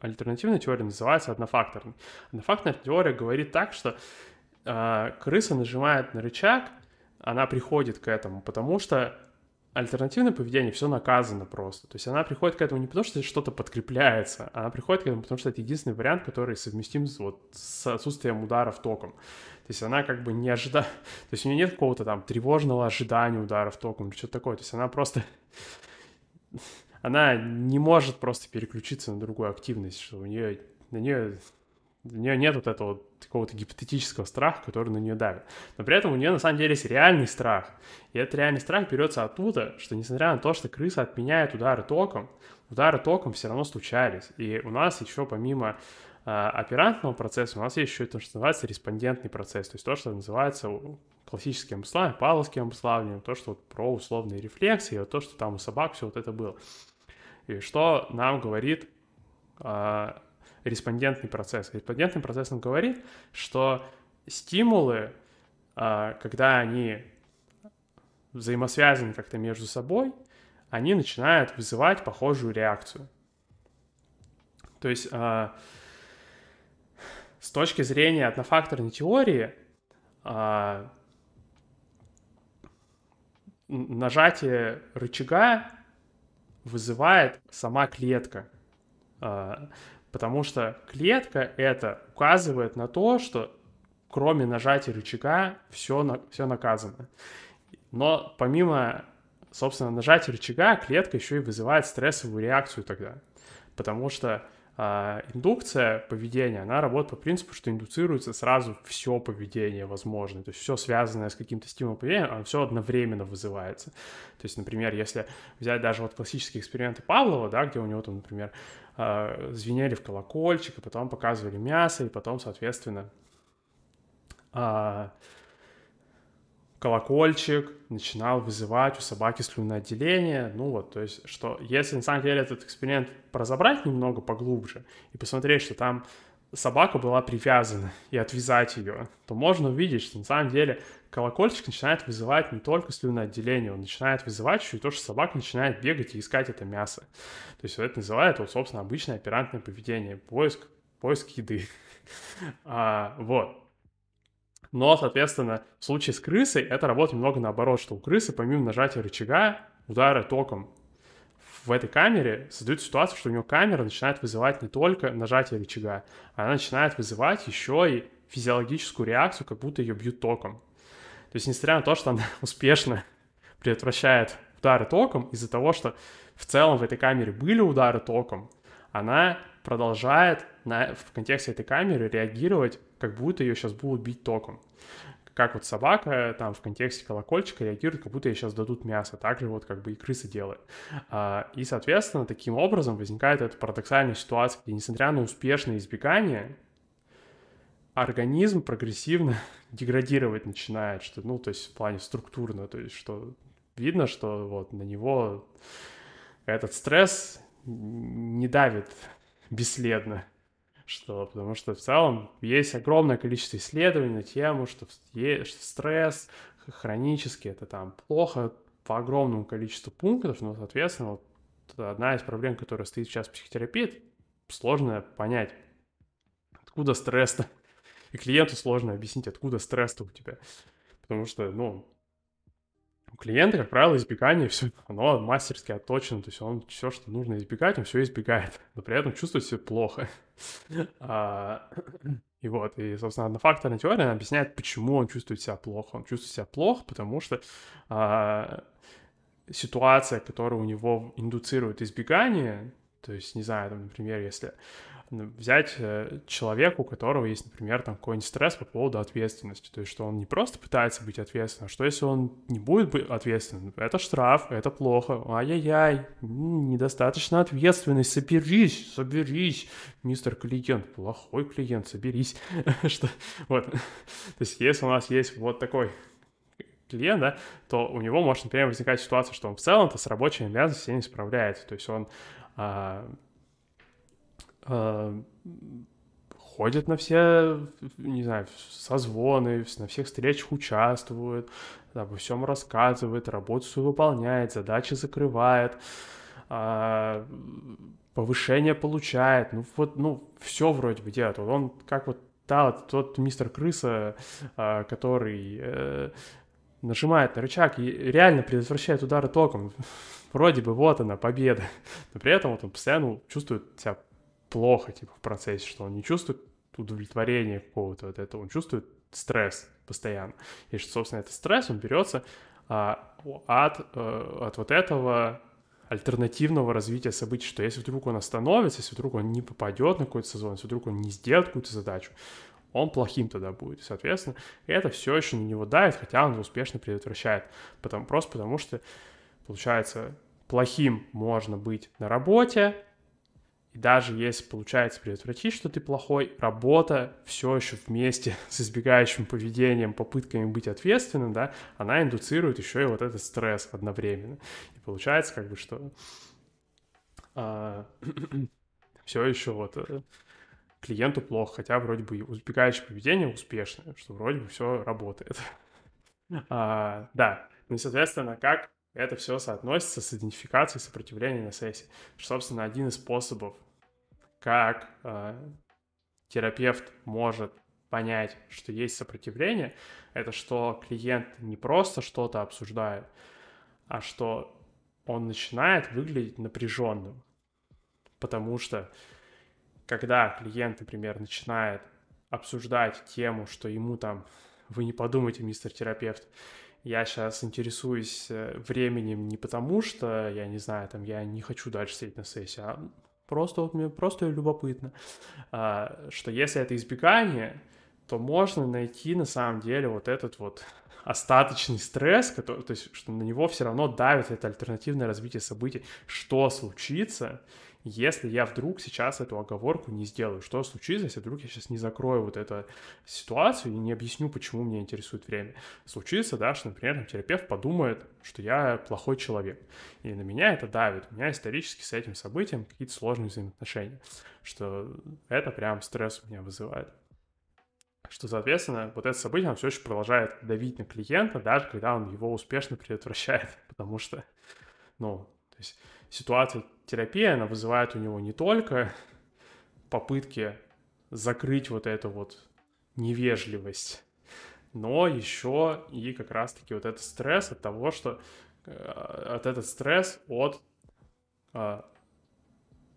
Альтернативная теория называется однофакторной. Однофакторная теория говорит так, что э, крыса нажимает на рычаг, она приходит к этому, потому что альтернативное поведение все наказано просто. То есть она приходит к этому не потому, что что-то подкрепляется, она приходит к этому, потому что это единственный вариант, который совместим с, вот, с отсутствием ударов током. То есть она как бы не ожидает, то есть у нее нет какого-то там тревожного ожидания ударов током или что-то такое. То есть она просто, она не может просто переключиться на другую активность, что у нее, на нее у нее нет вот этого какого-то гипотетического страха, который на нее давит. Но при этом у нее на самом деле есть реальный страх. И этот реальный страх берется оттуда, что несмотря на то, что крыса отменяет удары током, удары током все равно случались. И у нас еще помимо э, оперантного процесса, у нас есть еще то, что называется респондентный процесс. То есть то, что называется классическим обуславливанием, павловским обуславливанием, то, что вот про условные рефлексии, вот то, что там у собак все вот это было. И что нам говорит э, респондентный процесс. Респондентный процесс нам говорит, что стимулы, а, когда они взаимосвязаны как-то между собой, они начинают вызывать похожую реакцию. То есть а, с точки зрения однофакторной теории а, нажатие рычага вызывает сама клетка. Потому что клетка это указывает на то, что кроме нажатия рычага все, на, все наказано. Но помимо, собственно, нажатия рычага, клетка еще и вызывает стрессовую реакцию тогда. Потому что а, индукция поведения, она работает по принципу, что индуцируется сразу все поведение возможное, то есть все связанное с каким-то стимулом поведения, оно все одновременно вызывается. То есть, например, если взять даже вот классические эксперименты Павлова, да, где у него там, например, звенели в колокольчик, и потом показывали мясо, и потом, соответственно, а, колокольчик начинал вызывать у собаки слюноотделение. Ну вот, то есть, что если на самом деле этот эксперимент разобрать немного поглубже и посмотреть, что там собака была привязана и отвязать ее, то можно увидеть, что на самом деле колокольчик начинает вызывать не только слюноотделение, он начинает вызывать еще и то, что собака начинает бегать и искать это мясо. То есть это называют, вот, собственно, обычное оперантное поведение, поиск, поиск еды. А, вот. Но, соответственно, в случае с крысой это работает немного наоборот, что у крысы помимо нажатия рычага, удара током в этой камере создают ситуацию, что у нее камера начинает вызывать не только нажатие рычага, она начинает вызывать еще и физиологическую реакцию, как будто ее бьют током. То есть, несмотря на то, что она успешно предотвращает удары током, из-за того, что в целом в этой камере были удары током, она продолжает на, в контексте этой камеры реагировать, как будто ее сейчас будут бить током. Как вот собака там в контексте колокольчика реагирует, как будто ей сейчас дадут мясо. Так же вот как бы и крысы делают. А, и, соответственно, таким образом возникает эта парадоксальная ситуация, где, несмотря на успешное избегание, организм прогрессивно деградировать начинает, что, ну, то есть в плане структурно, то есть что видно, что вот на него этот стресс не давит бесследно. Что, потому что в целом есть огромное количество исследований на тему, что, что стресс хронический, это там плохо по огромному количеству пунктов, но, соответственно, вот одна из проблем, которая стоит сейчас в психотерапии, сложно понять, откуда стресс-то. И клиенту сложно объяснить, откуда стресс-то у тебя. Потому что, ну, у клиента, как правило, избегание все, оно мастерски отточено, то есть он все, что нужно избегать, он все избегает, но при этом чувствует себя плохо. А, и вот, и, собственно, однофакторная теория объясняет, почему он чувствует себя плохо. Он чувствует себя плохо, потому что а, ситуация, которая у него индуцирует избегание, то есть, не знаю, там, например, если взять э, человека, у которого есть, например, там какой-нибудь стресс по поводу ответственности, то есть что он не просто пытается быть ответственным, а что если он не будет быть ответственным? Это штраф, это плохо, ай-яй-яй, недостаточно ответственный, соберись, соберись, мистер клиент, плохой клиент, соберись, что, вот, то есть если у нас есть вот такой клиент, да, то у него может, например, возникать ситуация, что он в целом-то с рабочими обязанностями не справляется, то есть он а, ходят на все, не знаю, созвоны, на всех встречах участвуют, обо всем рассказывает, работу свою выполняет, задачи закрывает, э, повышение получает, ну вот, ну, все вроде бы делает. Вот он как вот вот тот мистер Крыса, э, который э, нажимает на рычаг и реально предотвращает удары током. Вроде бы вот она, победа. Но при этом вот он постоянно чувствует себя плохо, типа, в процессе, что он не чувствует удовлетворения какого-то вот этого, он чувствует стресс постоянно. И что, собственно, этот стресс, он берется а, от, а, от вот этого альтернативного развития событий, что если вдруг он остановится, если вдруг он не попадет на какой-то сезон, если вдруг он не сделает какую-то задачу, он плохим тогда будет. Соответственно, это все еще на него давит, хотя он успешно предотвращает. Потому, просто потому что, получается, плохим можно быть на работе, и даже если получается предотвратить, что ты плохой, работа все еще вместе с избегающим поведением, попытками быть ответственным, да, она индуцирует еще и вот этот стресс одновременно. И получается как бы, что а, все еще вот э, клиенту плохо, хотя вроде бы избегающее поведение успешное, что вроде бы все работает. А, да, ну и, соответственно, как это все соотносится с идентификацией сопротивления на сессии. Что, собственно, один из способов, как э, терапевт может понять, что есть сопротивление, это что клиент не просто что-то обсуждает, а что он начинает выглядеть напряженным. Потому что когда клиент, например, начинает обсуждать тему, что ему там, вы не подумайте, мистер терапевт, я сейчас интересуюсь э, временем не потому, что, я не знаю, там, я не хочу дальше сидеть на сессии, а просто вот мне просто любопытно, а, что если это избегание, то можно найти на самом деле вот этот вот остаточный стресс, который, то есть, что на него все равно давит это альтернативное развитие событий. Что случится, если я вдруг сейчас эту оговорку не сделаю, что случится, если вдруг я сейчас не закрою вот эту ситуацию и не объясню, почему меня интересует время. Случится, да, что, например, терапевт подумает, что я плохой человек, и на меня это давит, у меня исторически с этим событием какие-то сложные взаимоотношения, что это прям стресс у меня вызывает что, соответственно, вот это событие, оно все еще продолжает давить на клиента, даже когда он его успешно предотвращает, потому что, ну, то есть ситуация терапии, она вызывает у него не только попытки закрыть вот эту вот невежливость, но еще и как раз-таки вот этот стресс от того, что э, от этот стресс от а,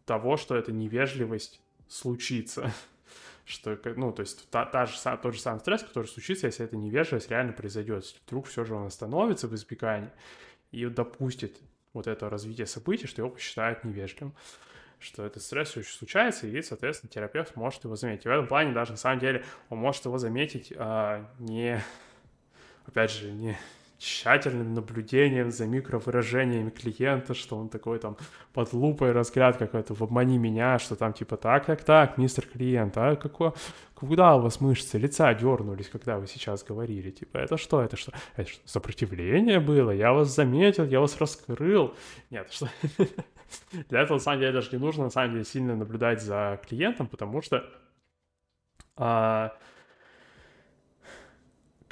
того, что эта невежливость случится. что, ну, то есть та, та же, тот же самый стресс, который случится, если эта невежливость реально произойдет. Вдруг все же он остановится в избегании и допустит вот это развитие событий, что его посчитают невежливым что этот стресс все еще случается, и, соответственно, терапевт может его заметить. В этом плане даже, на самом деле, он может его заметить а, не, опять же, не тщательным наблюдением за микровыражениями клиента, что он такой там под лупой разгляд какой-то в «обмани меня», что там типа «так, так, так, мистер клиент, а какое, куда у вас мышцы лица дернулись, когда вы сейчас говорили? Типа это что, это что? Это что, сопротивление было? Я вас заметил, я вас раскрыл». Нет, что... Для этого, на самом деле, даже не нужно, на самом деле, сильно наблюдать за клиентом, потому что а,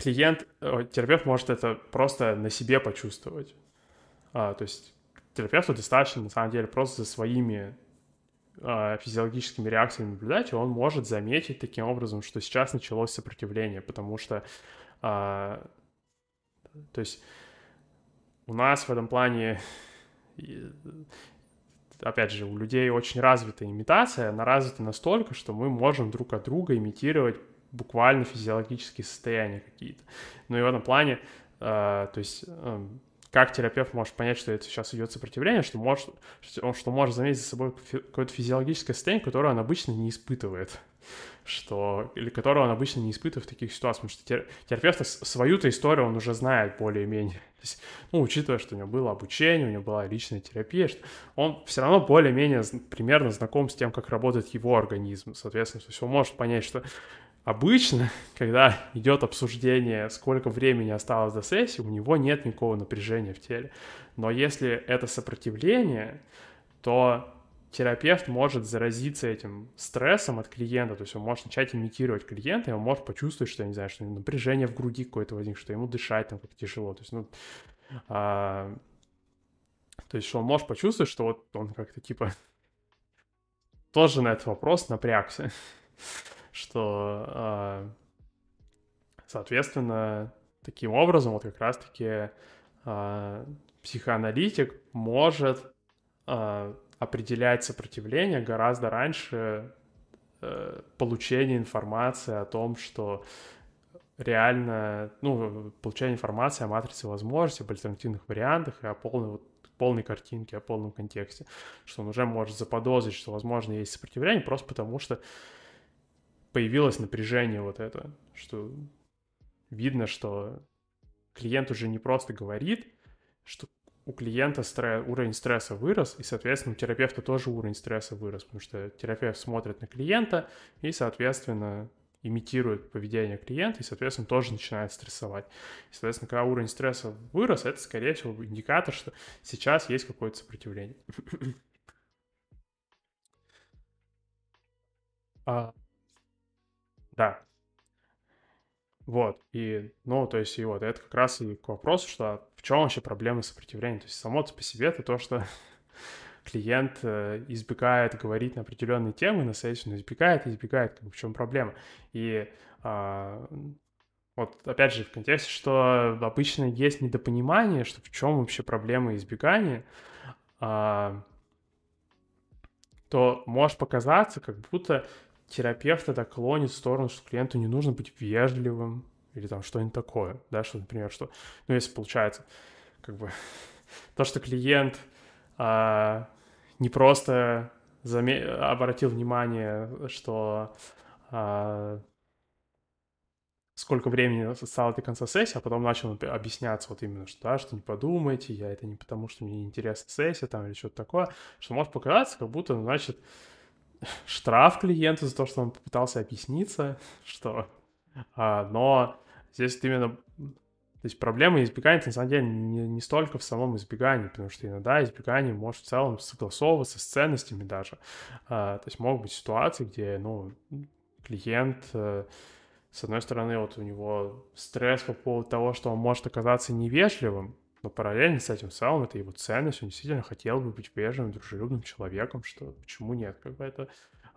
клиент, э, терапевт может это просто на себе почувствовать. А, то есть терапевту достаточно, на самом деле, просто за своими а, физиологическими реакциями наблюдать, и он может заметить таким образом, что сейчас началось сопротивление, потому что, а, то есть у нас в этом плане, опять же, у людей очень развита имитация, она развита настолько, что мы можем друг от друга имитировать буквально физиологические состояния какие-то. Ну и в этом плане, э, то есть э, как терапевт может понять, что это сейчас идет сопротивление, что может, что, что может заметить за собой какое-то физиологическое состояние, которое он обычно не испытывает что, или которого он обычно не испытывает в таких ситуациях, потому что терапевт свою-то историю он уже знает более-менее. Ну, учитывая, что у него было обучение, у него была личная терапия, что он все равно более-менее примерно знаком с тем, как работает его организм. Соответственно, то есть он может понять, что Обычно, когда идет обсуждение, сколько времени осталось до сессии, у него нет никакого напряжения в теле. Но если это сопротивление, то терапевт может заразиться этим стрессом от клиента, то есть он может начать имитировать клиента, и он может почувствовать, что, я не знаю, что напряжение в груди какое-то возник, что ему дышать там как тяжело, то есть, ну, а, то есть, что он может почувствовать, что вот он как-то типа тоже на этот вопрос напрягся что, а, соответственно, таким образом вот как раз-таки а, психоаналитик может а, определять сопротивление гораздо раньше э, получения информации о том, что реально, ну, получение информации о матрице возможностей, об альтернативных вариантах и о полной, вот, полной картинке, о полном контексте, что он уже может заподозрить, что, возможно, есть сопротивление, просто потому что появилось напряжение вот это, что видно, что клиент уже не просто говорит, что у клиента стресс, уровень стресса вырос, и, соответственно, у терапевта тоже уровень стресса вырос, потому что терапевт смотрит на клиента и, соответственно, имитирует поведение клиента и, соответственно, тоже начинает стрессовать. И, соответственно, когда уровень стресса вырос, это, скорее всего, индикатор, что сейчас есть какое-то сопротивление. а, да. Вот, и, ну, то есть, и вот, это как раз и к вопросу, что в чем вообще проблема сопротивления? То есть, само по себе это то, что клиент э, избегает говорить на определенные темы на сессию, но избегает избегает, как бы, в чем проблема. И а, вот, опять же, в контексте, что обычно есть недопонимание, что в чем вообще проблема избегания, а, то может показаться, как будто терапевт это клонит в сторону, что клиенту не нужно быть вежливым или там что-нибудь такое, да, что, например, что, ну, если получается, как бы, то, что клиент а, не просто заме... обратил внимание, что а, сколько времени осталось до конца сессии, а потом начал объясняться вот именно, что да, что не подумайте, я это не потому, что мне интересна сессия там или что-то такое, что может показаться, как будто, значит, штраф клиенту за то, что он попытался объясниться, что... А, но здесь именно то есть проблема избегания, на самом деле, не, не столько в самом избегании, потому что иногда избегание может в целом согласовываться с ценностями даже. А, то есть могут быть ситуации, где, ну, клиент, э, с одной стороны, вот у него стресс по поводу того, что он может оказаться невежливым, но параллельно с этим целом это его ценность, он действительно хотел бы быть вежливым, дружелюбным человеком, что почему нет, как бы это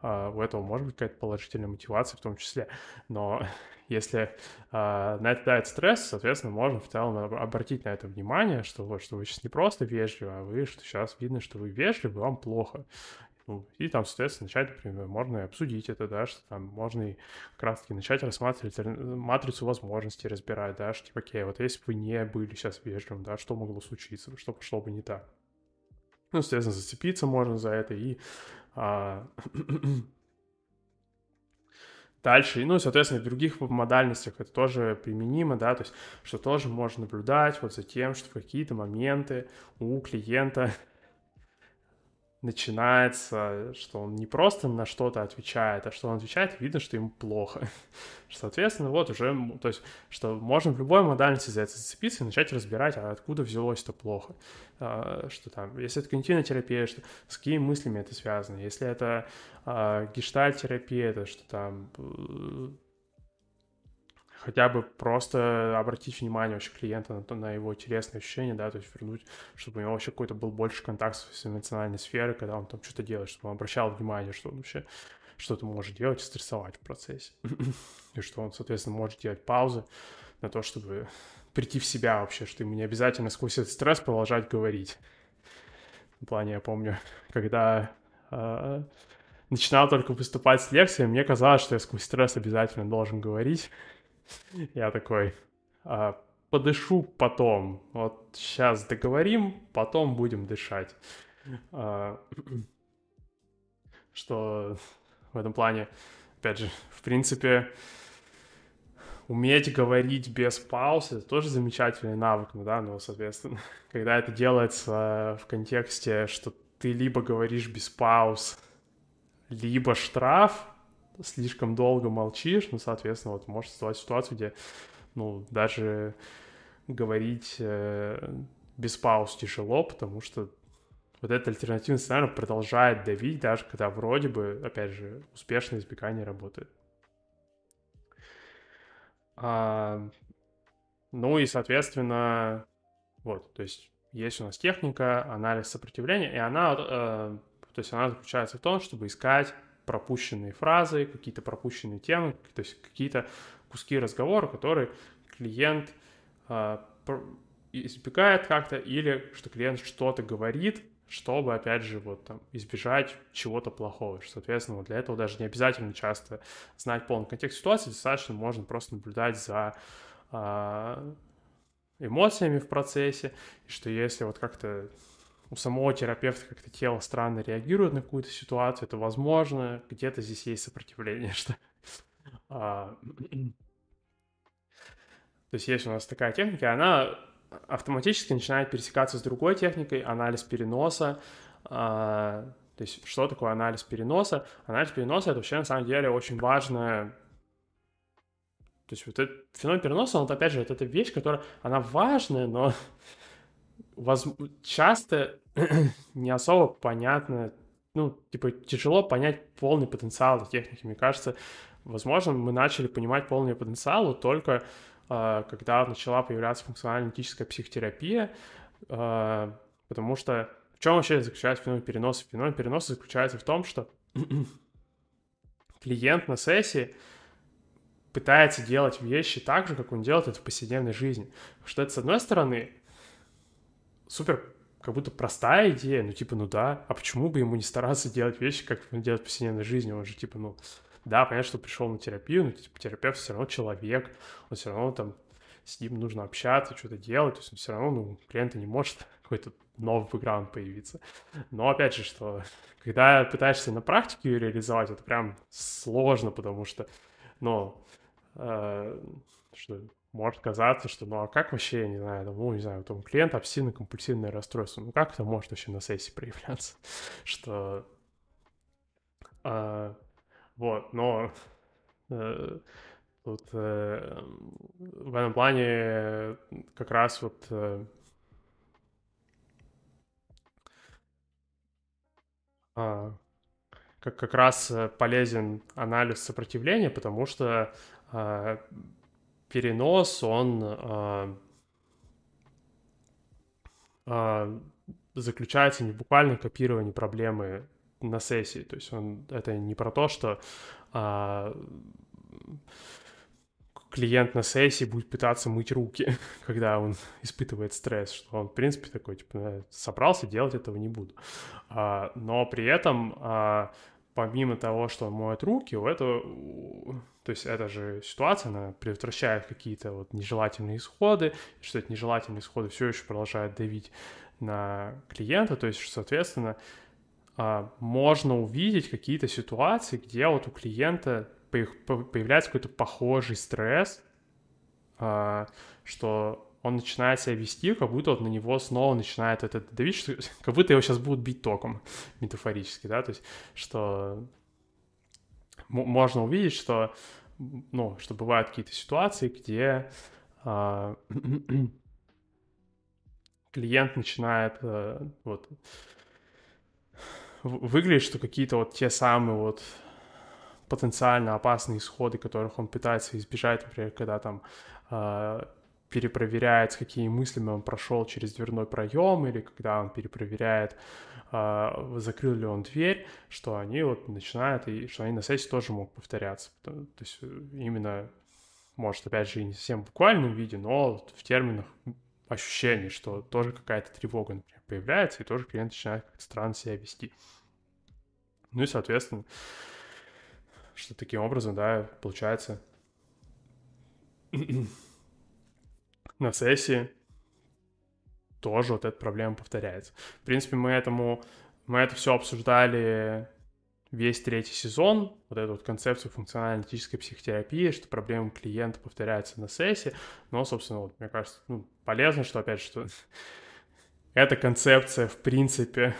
а, у этого может быть какая-то положительная мотивация в том числе. Но если а, на это дает стресс, соответственно, можно в целом обратить на это внимание, что вот, что вы сейчас не просто вежливы, а вы, что сейчас видно, что вы вежливы, вам плохо. Ну, и там, соответственно, начать, например, можно и обсудить это, да, что там можно и как раз-таки начать рассматривать матрицу возможностей, разбирать, да, что типа, окей, вот если бы вы не были сейчас вежливым, да, что могло случиться, что пошло бы не так. Ну, соответственно, зацепиться можно за это и а, дальше, ну, соответственно, в других модальностях это тоже применимо, да, то есть, что тоже можно наблюдать вот за тем, что в какие-то моменты у клиента начинается, что он не просто на что-то отвечает, а что он отвечает, видно, что ему плохо. Соответственно, вот уже, то есть, что можно в любой модальности за это зацепиться и начать разбирать, а откуда взялось это плохо. А, что там, если это когнитивная терапия, что, с какими мыслями это связано. Если это а, гештальт-терапия, это что там хотя бы просто обратить внимание вообще клиента на, то, на его телесные ощущения, да, то есть вернуть, чтобы у него вообще какой-то был больше контакт с эмоциональной сферой, когда он там что-то делает, чтобы он обращал внимание, что он вообще что-то может делать и стрессовать в процессе. и что он, соответственно, может делать паузы на то, чтобы прийти в себя вообще, что ему не обязательно сквозь этот стресс продолжать говорить. В плане, я помню, когда э, начинал только выступать с лекцией, мне казалось, что я сквозь стресс обязательно должен говорить. Я такой, а, подышу потом. Вот сейчас договорим, потом будем дышать. А, что в этом плане, опять же, в принципе, уметь говорить без пауз, это тоже замечательный навык, ну да, но, соответственно, когда это делается в контексте, что ты либо говоришь без пауз, либо штраф, слишком долго молчишь, ну, соответственно, вот может создавать ситуацию, где, ну, даже говорить э, без пауз тяжело, потому что вот этот альтернативный сценарий продолжает давить, даже когда вроде бы, опять же, успешное избегание работает. А, ну и, соответственно, вот, то есть есть у нас техника, анализ сопротивления, и она, э, то есть она заключается в том, чтобы искать пропущенные фразы, какие-то пропущенные темы, то есть какие-то куски разговора, которые клиент э, избегает как-то, или что клиент что-то говорит, чтобы, опять же, вот там избежать чего-то плохого. Соответственно, вот для этого даже не обязательно часто знать полный контекст ситуации, достаточно можно просто наблюдать за э, эмоциями в процессе, и что если вот как-то у самого терапевта как-то тело странно реагирует на какую-то ситуацию, это возможно, где-то здесь есть сопротивление, что... А, то есть есть у нас такая техника, она автоматически начинает пересекаться с другой техникой, анализ переноса. А, то есть что такое анализ переноса? Анализ переноса — это вообще на самом деле очень важная то есть вот этот феномен переноса, он, опять же, вот эта вещь, которая, она важная, но воз... часто не особо понятно, ну, типа, тяжело понять полный потенциал техники. Мне кажется, возможно, мы начали понимать полный потенциал только э, когда начала появляться функционально-аналитическая психотерапия, э, потому что в чем вообще заключается феномен переноса? Феномен переноса заключается в том, что клиент на сессии пытается делать вещи так же, как он делает это в повседневной жизни. что это, с одной стороны, супер как будто простая идея, ну, типа, ну да, а почему бы ему не стараться делать вещи, как он делает в повседневной жизни? Он же, типа, ну, да, понятно, что пришел на терапию, но типа, терапевт все равно человек, он все равно там с ним нужно общаться, что-то делать, то есть он все равно, ну, клиента не может какой-то новый бэкграунд появиться. Но опять же, что когда пытаешься на практике реализовать, это прям сложно, потому что, ну, э, что может казаться, что ну а как вообще, я не знаю, там, ну, не знаю, там клиент обсессивно-компульсивное расстройство, ну как это может вообще на сессии проявляться? Что... А, вот, но э, тут э, в этом плане как раз вот э, а, как, как раз полезен анализ сопротивления, потому что а, перенос, он а, а, заключается не в буквальном копировании проблемы на сессии. То есть он, это не про то, что а, клиент на сессии будет пытаться мыть руки, когда он испытывает стресс, что он, в принципе, такой, типа, собрался, делать этого не буду. А, но при этом а, помимо того, что он моет руки, у этого, то есть эта же ситуация, она предотвращает какие-то вот нежелательные исходы, что эти нежелательные исходы все еще продолжают давить на клиента, то есть, соответственно, а, можно увидеть какие-то ситуации, где вот у клиента появляется какой-то похожий стресс, а, что он начинает себя вести, как будто вот на него снова начинает этот давить, что, как будто его сейчас будут бить током, метафорически, да, то есть, что можно увидеть, что, ну, что бывают какие-то ситуации, где а, клиент начинает а, вот выглядеть, что какие-то вот те самые вот потенциально опасные исходы, которых он пытается избежать, например, когда там а, перепроверяет, с какими мыслями он прошел через дверной проем, или когда он перепроверяет, э, закрыл ли он дверь, что они вот начинают, и что они на сессии тоже могут повторяться. То, есть э, именно, может, опять же, не совсем в буквальном виде, но в терминах ощущений, что тоже какая-то тревога, например, появляется, и тоже клиент начинает странно себя вести. Ну и, соответственно, что таким образом, да, получается на сессии тоже вот эта проблема повторяется. В принципе, мы этому, мы это все обсуждали весь третий сезон, вот эту вот концепцию функционально-аналитической психотерапии, что проблемы клиента повторяются на сессии, но, собственно, вот, мне кажется, ну, полезно, что, опять же, что эта концепция, в принципе,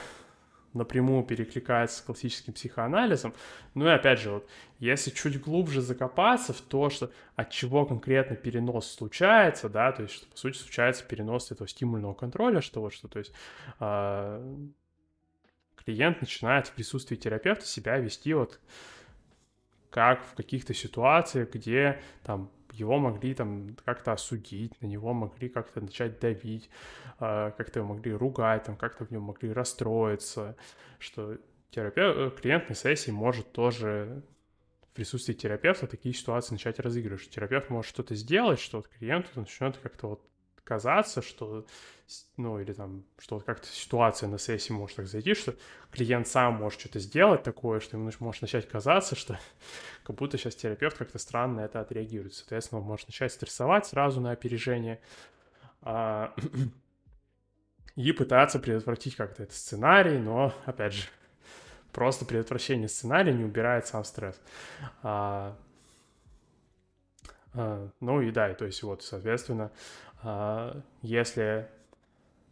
напрямую перекликается с классическим психоанализом. Ну и опять же, вот, если чуть глубже закопаться в то, что от чего конкретно перенос случается, да, то есть, что, по сути, случается перенос этого стимульного контроля, что вот, что, то есть, э, клиент начинает в присутствии терапевта себя вести вот как в каких-то ситуациях, где там его могли там как-то осудить, на него могли как-то начать давить, а, как-то его могли ругать, там как-то в нем могли расстроиться, что терапевт, э, клиент на сессии может тоже в присутствии терапевта такие ситуации начать разыгрывать. Что терапевт может что-то сделать, что вот клиент начнет как-то вот казаться, что, ну, или там, что вот как-то ситуация на сессии может так зайти, что клиент сам может что-то сделать такое, что ему может начать казаться, что как будто сейчас терапевт как-то странно это отреагирует. Соответственно, он может начать стрессовать сразу на опережение а, и пытаться предотвратить как-то этот сценарий, но, опять же, просто предотвращение сценария не убирает сам стресс. А, а, ну и да, то есть вот, соответственно, если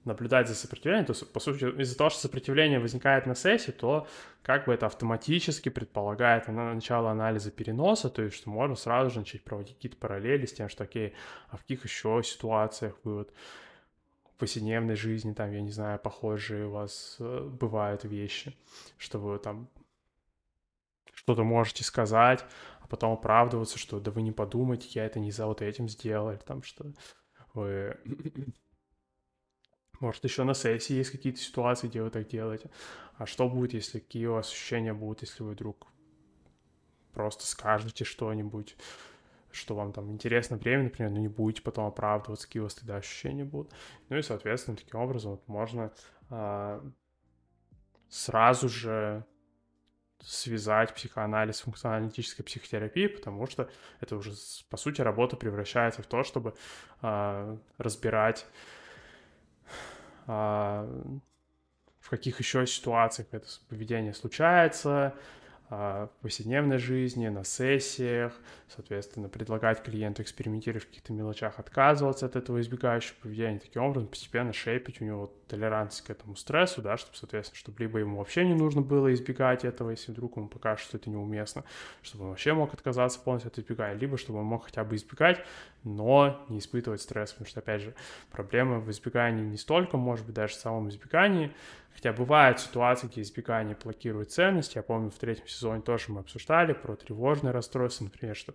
наблюдать за сопротивлением, то, по сути, из-за того, что сопротивление возникает на сессии, то как бы это автоматически предполагает начало анализа переноса, то есть что можно сразу же начать проводить какие-то параллели с тем, что, окей, а в каких еще ситуациях вы вот в повседневной жизни, там, я не знаю, похожие у вас э, бывают вещи, что вы там что-то можете сказать, а потом оправдываться, что да вы не подумайте, я это не за вот этим сделал, или там что. Может, еще на сессии есть какие-то ситуации, где вы так делаете. А что будет, если какие у вас ощущения будут, если вы вдруг просто скажете что-нибудь, что вам там интересно время, например, но не будете потом оправдываться, какие у вас тогда ощущения будут. Ну и, соответственно, таким образом вот можно а, сразу же связать психоанализ с функционально-аналитической психотерапией, потому что это уже, по сути, работа превращается в то, чтобы э, разбирать, э, в каких еще ситуациях это поведение случается, в повседневной жизни, на сессиях, соответственно, предлагать клиенту экспериментировать в каких-то мелочах, отказываться от этого избегающего поведения, таким образом постепенно шейпить у него толерантность к этому стрессу, да, чтобы, соответственно, чтобы либо ему вообще не нужно было избегать этого, если вдруг ему покажет, что это неуместно, чтобы он вообще мог отказаться полностью от избегания, либо чтобы он мог хотя бы избегать, но не испытывать стресс, потому что, опять же, проблема в избегании не столько, может быть, даже в самом избегании, Хотя бывают ситуации, где избегание блокирует ценность. Я помню, в третьем сезоне тоже мы обсуждали про тревожное расстройство, например, что...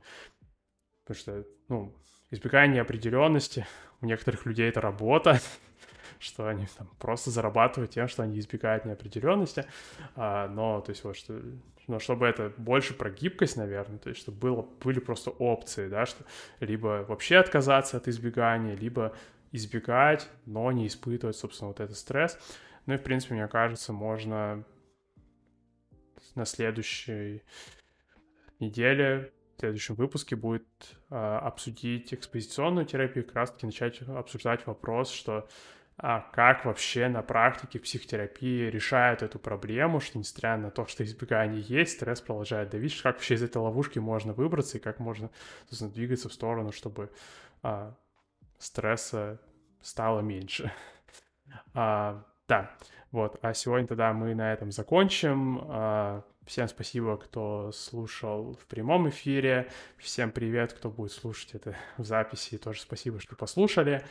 Потому что, ну, избегание неопределенности у некоторых людей это работа, что они там просто зарабатывают тем, что они избегают неопределенности. А, но, то есть, вот, что, но чтобы это больше про гибкость, наверное, то есть, чтобы было, были просто опции, да, что либо вообще отказаться от избегания, либо избегать, но не испытывать, собственно, вот этот стресс. Ну и, в принципе, мне кажется, можно на следующей неделе, в следующем выпуске будет э, обсудить экспозиционную терапию, как раз-таки начать обсуждать вопрос, что а как вообще на практике психотерапии решают эту проблему, что несмотря на то, что избегание есть, стресс продолжает давить, как вообще из этой ловушки можно выбраться и как можно, собственно, двигаться в сторону, чтобы а, стресса стало меньше. А, да, вот. А сегодня тогда мы на этом закончим. А, всем спасибо, кто слушал в прямом эфире. Всем привет, кто будет слушать это в записи. Тоже спасибо, что послушали.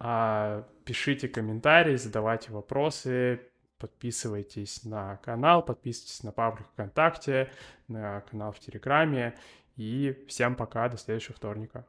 А, пишите комментарии, задавайте вопросы, подписывайтесь на канал, подписывайтесь на паблик ВКонтакте, на канал в Телеграме. И всем пока, до следующего вторника.